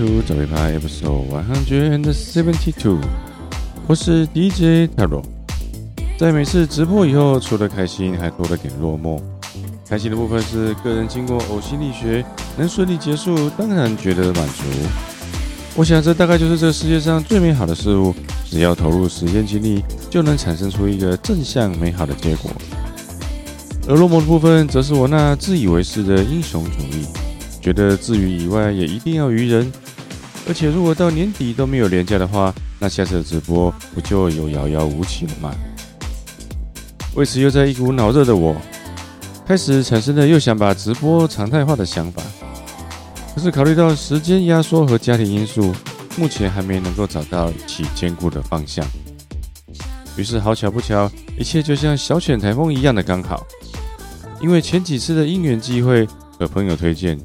to 早杯趴 episode one hundred and seventy two，我是 DJ Taro。在每次直播以后，除了开心，还多了点落寞。开心的部分是个人经过呕心沥血能顺利结束，当然觉得满足。我想这大概就是这世界上最美好的事物，只要投入时间精力，就能产生出一个正向美好的结果。而落寞的部分，则是我那自以为是的英雄主义。觉得自娱以外也一定要娱人，而且如果到年底都没有连假的话，那下次的直播不就有遥遥无期了吗？为此，又在一股脑热的我，开始产生了又想把直播常态化的想法。可是考虑到时间压缩和家庭因素，目前还没能够找到一起兼顾的方向。于是好巧不巧，一切就像小犬台风一样的刚好，因为前几次的因缘机会和朋友推荐。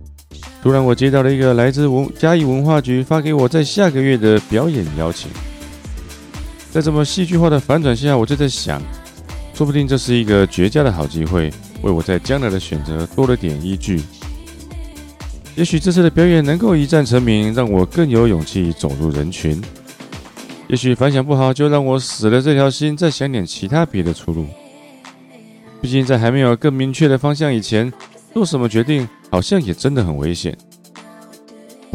突然，我接到了一个来自文嘉义文化局发给我在下个月的表演邀请。在这么戏剧化的反转下，我就在想，说不定这是一个绝佳的好机会，为我在将来的选择多了点依据。也许这次的表演能够一战成名，让我更有勇气走入人群。也许反响不好，就让我死了这条心，再想点其他别的出路。毕竟在还没有更明确的方向以前，做什么决定，好像也真的很危险，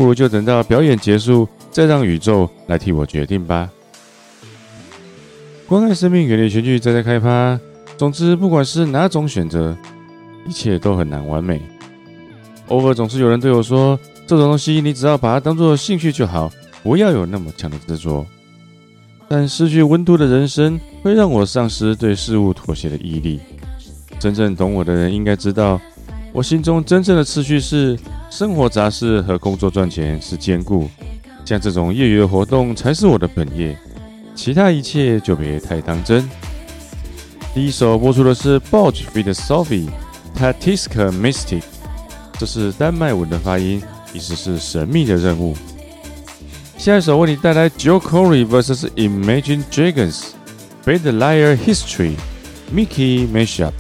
不如就等到表演结束，再让宇宙来替我决定吧。关爱生命，远离全剧，再再开趴。总之，不管是哪种选择，一切都很难完美。偶尔总是有人对我说：“这种东西，你只要把它当做兴趣就好，不要有那么强的执着。”但失去温度的人生，会让我丧失对事物妥协的毅力。真正懂我的人应该知道。我心中真正的次序是生活杂事和工作赚钱是兼顾，像这种业余的活动才是我的本业，其他一切就别太当真。第一首播出的是 Boj feat. Sophie t a t i s k a Mystic，这是丹麦文的发音，意思是神秘的任务。下一首为你带来 Joe Corey vs Imagine Dragons Bad Liar History Mickey Mashup。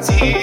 ti.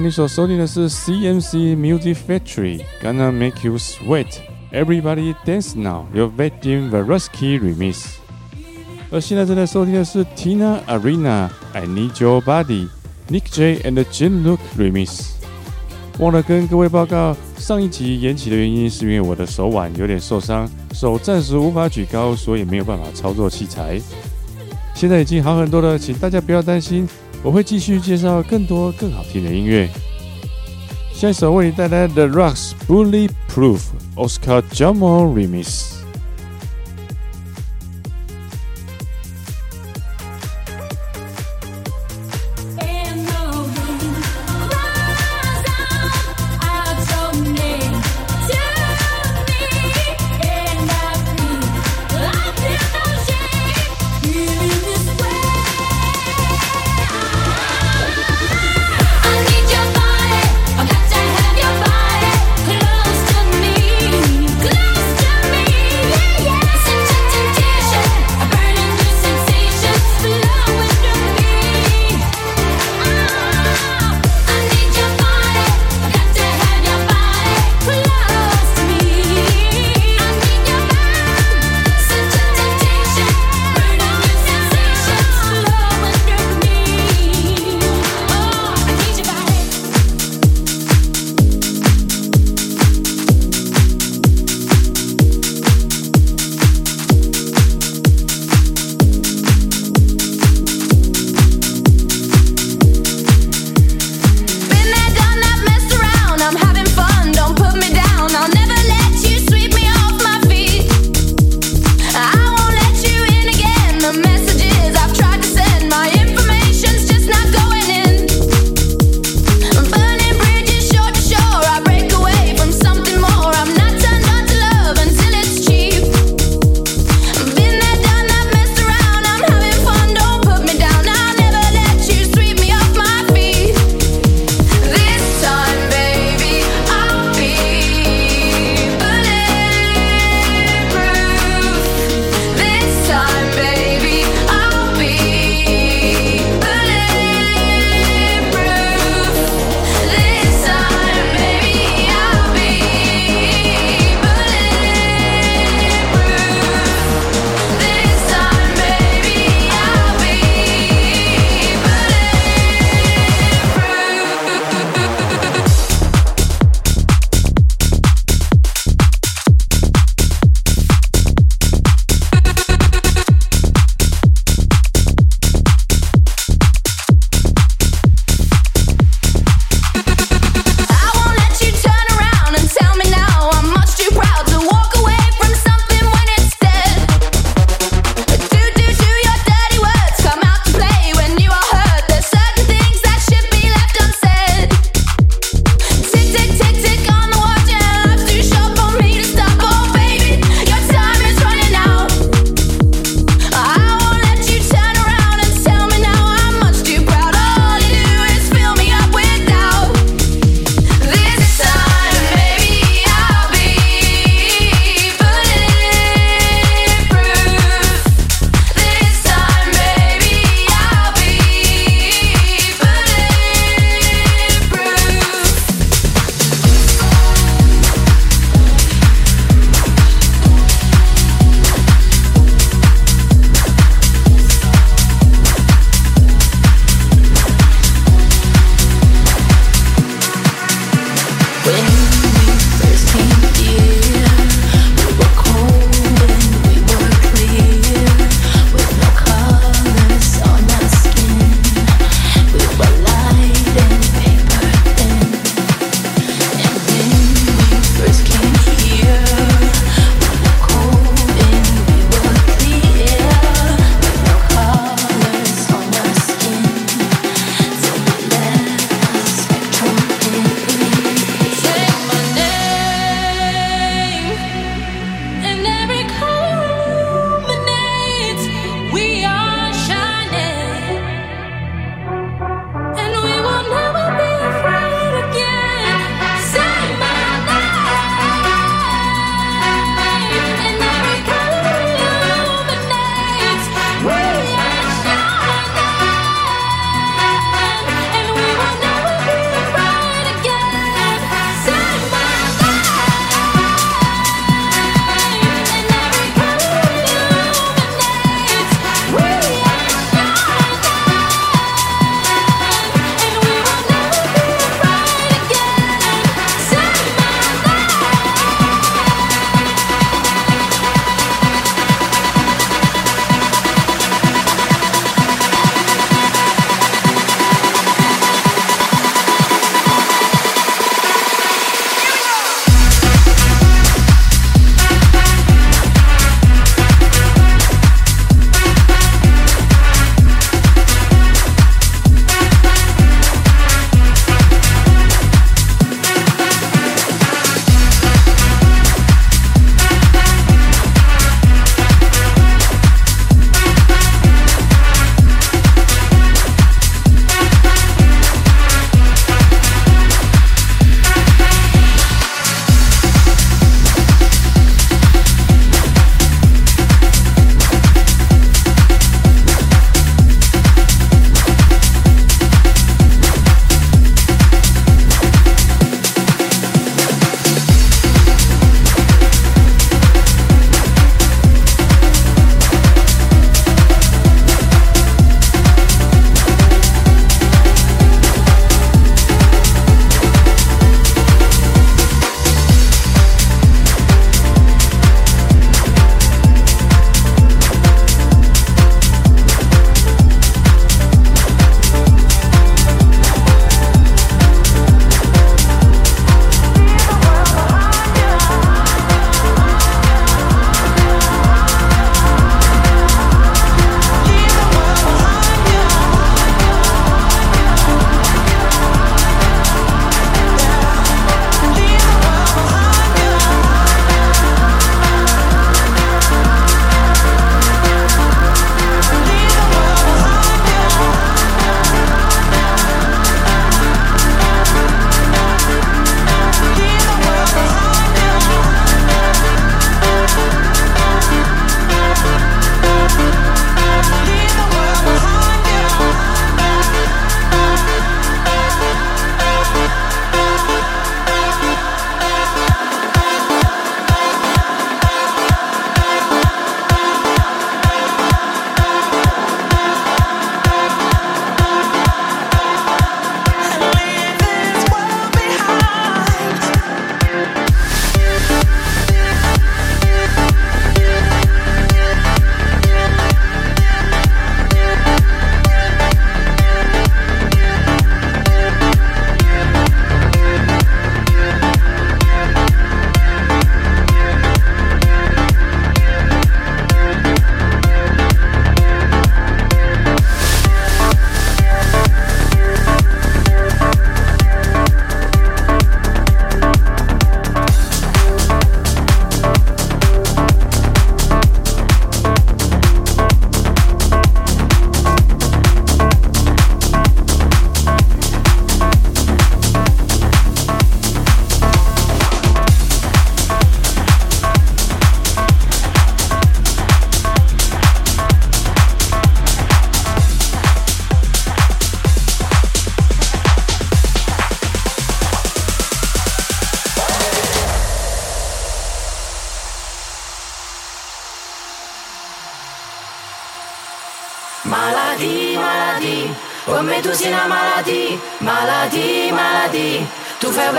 你所收听的是 CMC Music Factory，Gonna Make You Sweat，Everybody Dance Now Your Vadim Varuski Remix。而现在正在收听的是 Tina Arena，I Need Your Body，Nick J and Jim Look Remix。忘了跟各位报告，上一集延期的原因是因为我的手腕有点受伤，手暂时无法举高，所以没有办法操作器材。现在已经好很多了，请大家不要担心。我会继续介绍更多更好听的音乐。下一首为你带来 The Rocks Bulletproof Oscar Jamal Remix。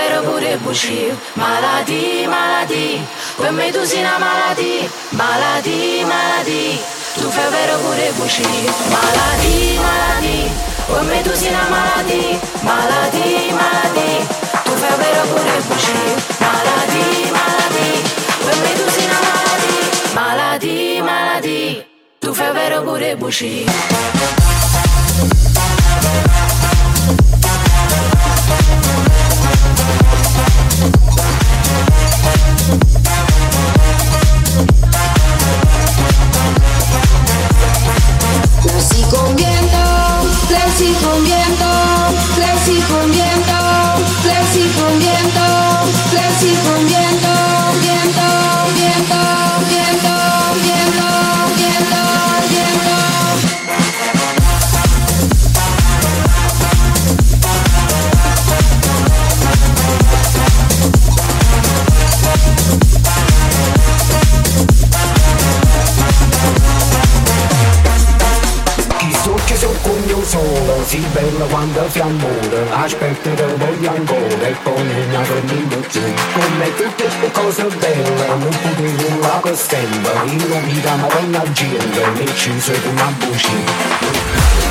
però pure buci Malati, malati, per me tu sei una malati. Malati, malati, tu fai vero pure buci Malati, malati, per me tu sei una malati. Malati, malati, tu fai vero pure buci Malati, malati, per me tu sei una malati. Malati, malati, tu fai vero pure buci Flexi con viento, flexi con viento, quando fiammore, aspetterò voglio ancora e poi non avremo giù. Come tutte le cose belle, non potevo la costella, io mi dà mai una gente, mi ci sei una bucina.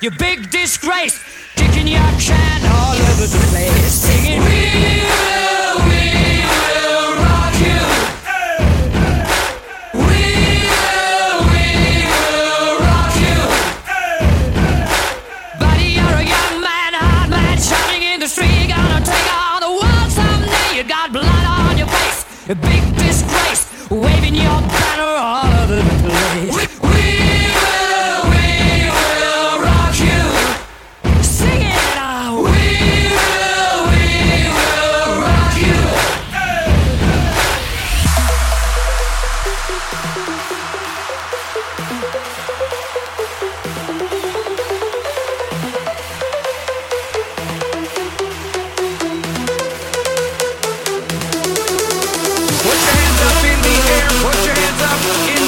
You big stop looking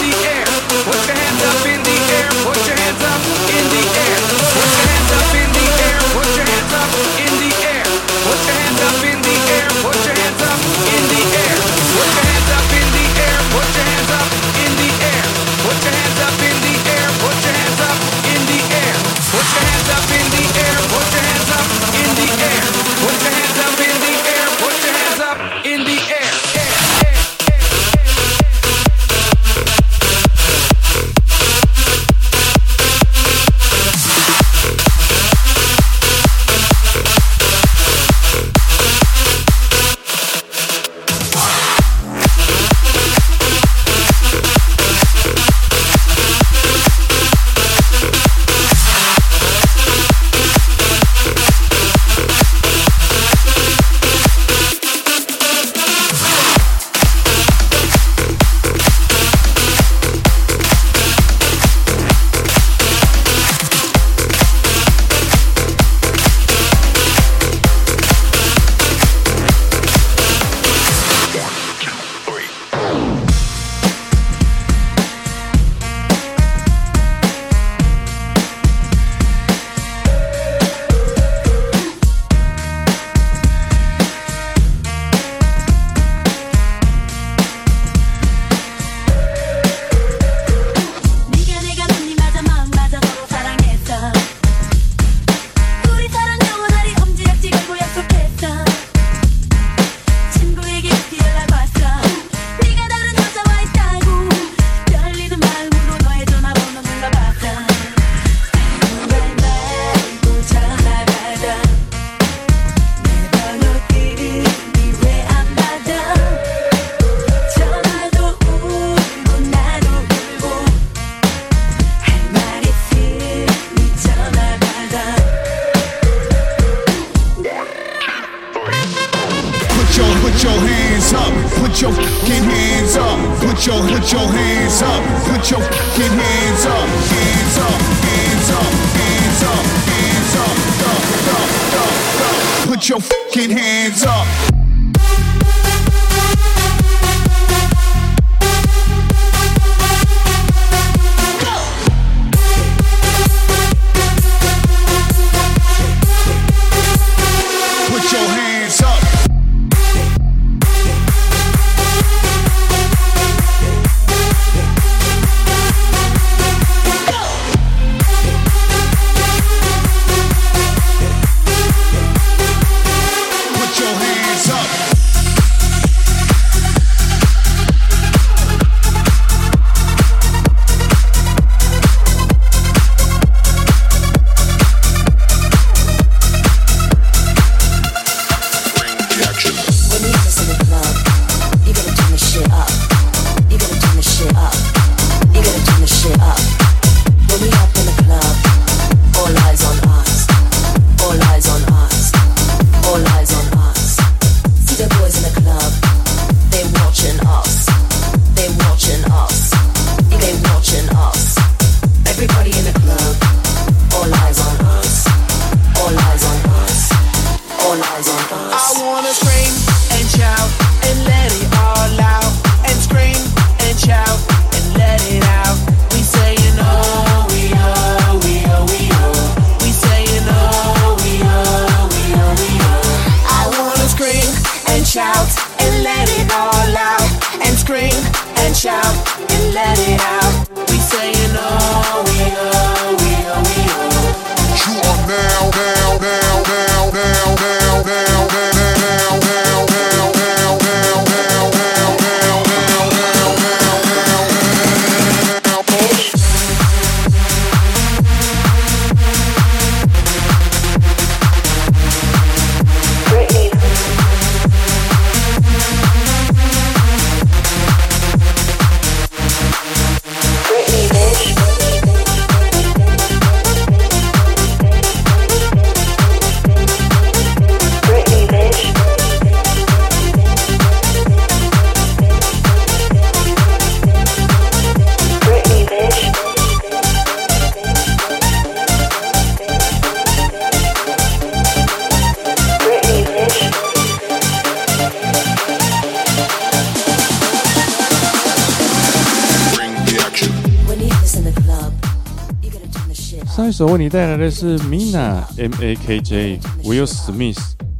为你带来的是 Mina、M A K J、Will Smith、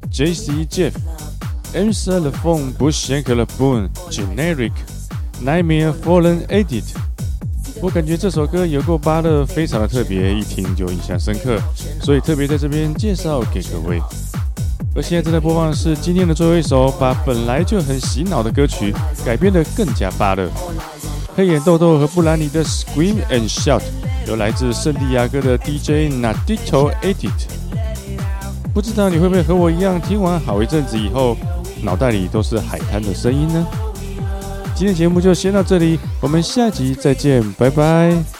J C Jeff、Answer the Phone、Bush Shake the Boom、Generic、Nightmare Fallen Edit。我感觉这首歌有够巴勒，非常的特别，一听就印象深刻，所以特别在这边介绍给各位。而现在正在播放的是今天的最后一首，把本来就很洗脑的歌曲改编得更加巴勒。黑眼豆豆和布兰妮的 Scream and Shout，由来自圣地亚哥的 DJ Nadito Edit。不知道你会不会和我一样，听完好一阵子以后，脑袋里都是海滩的声音呢？今天节目就先到这里，我们下集再见，拜拜。